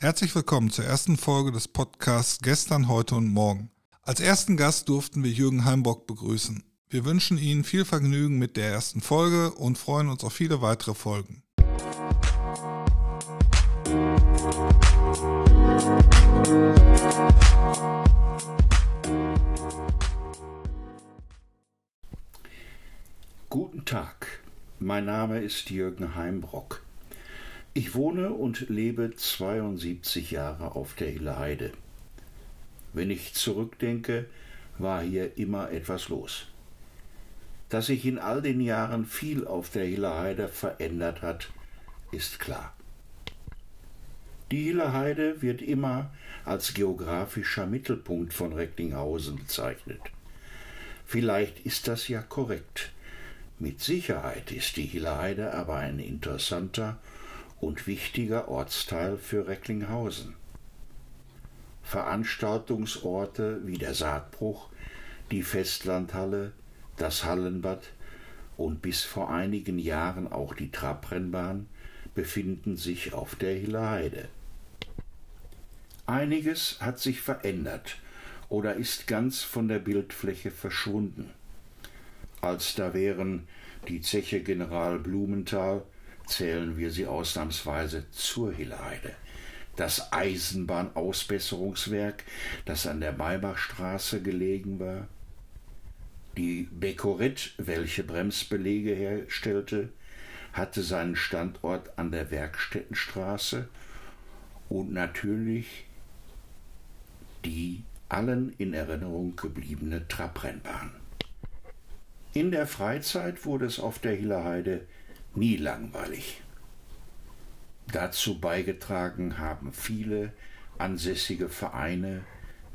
Herzlich willkommen zur ersten Folge des Podcasts Gestern, heute und morgen. Als ersten Gast durften wir Jürgen Heimbrock begrüßen. Wir wünschen Ihnen viel Vergnügen mit der ersten Folge und freuen uns auf viele weitere Folgen. Guten Tag, mein Name ist Jürgen Heimbrock. Ich wohne und lebe 72 Jahre auf der Hilleheide. Wenn ich zurückdenke, war hier immer etwas los. Dass sich in all den Jahren viel auf der Hilleheide verändert hat, ist klar. Die Hilleheide wird immer als geografischer Mittelpunkt von Recklinghausen bezeichnet. Vielleicht ist das ja korrekt. Mit Sicherheit ist die Hilleheide aber ein interessanter und wichtiger Ortsteil für Recklinghausen. Veranstaltungsorte wie der Saatbruch, die Festlandhalle, das Hallenbad und bis vor einigen Jahren auch die Trabrennbahn befinden sich auf der Hilleheide. Einiges hat sich verändert oder ist ganz von der Bildfläche verschwunden. Als da wären die Zeche General Blumenthal, zählen wir sie ausnahmsweise zur Hilleheide. Das Eisenbahnausbesserungswerk, das an der Maybachstraße gelegen war, die Bekorit, welche Bremsbelege herstellte, hatte seinen Standort an der Werkstättenstraße und natürlich die allen in Erinnerung gebliebene Trabrennbahn. In der Freizeit wurde es auf der Hilleheide nie langweilig. Dazu beigetragen haben viele ansässige Vereine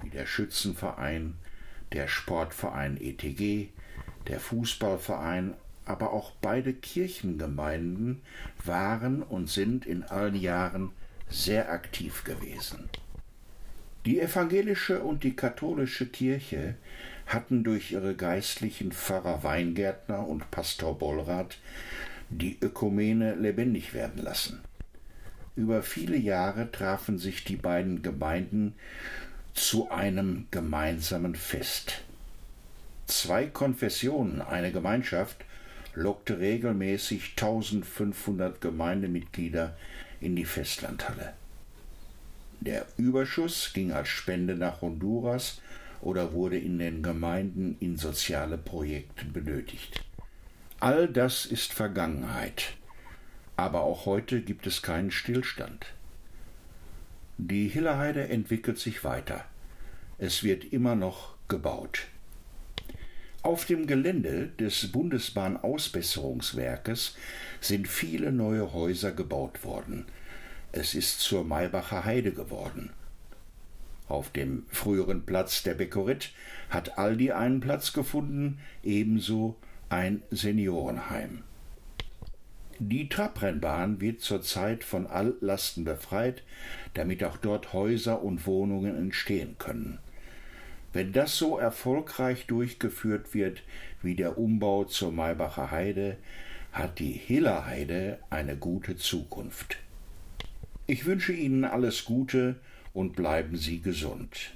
wie der Schützenverein, der Sportverein ETG, der Fußballverein, aber auch beide Kirchengemeinden waren und sind in allen Jahren sehr aktiv gewesen. Die evangelische und die katholische Kirche hatten durch ihre geistlichen Pfarrer Weingärtner und Pastor Bollrath die Ökumene lebendig werden lassen. Über viele Jahre trafen sich die beiden Gemeinden zu einem gemeinsamen Fest. Zwei Konfessionen, eine Gemeinschaft, lockte regelmäßig 1500 Gemeindemitglieder in die Festlandhalle. Der Überschuss ging als Spende nach Honduras oder wurde in den Gemeinden in soziale Projekte benötigt. All das ist Vergangenheit. Aber auch heute gibt es keinen Stillstand. Die Hilleheide entwickelt sich weiter. Es wird immer noch gebaut. Auf dem Gelände des Bundesbahnausbesserungswerkes sind viele neue Häuser gebaut worden. Es ist zur Maybacher Heide geworden. Auf dem früheren Platz der Bekorit hat Aldi einen Platz gefunden, ebenso ein Seniorenheim. Die Trabrennbahn wird zurzeit von Alllasten befreit, damit auch dort Häuser und Wohnungen entstehen können. Wenn das so erfolgreich durchgeführt wird wie der Umbau zur Maybacher Heide, hat die Hiller Heide eine gute Zukunft. Ich wünsche Ihnen alles Gute und bleiben Sie gesund.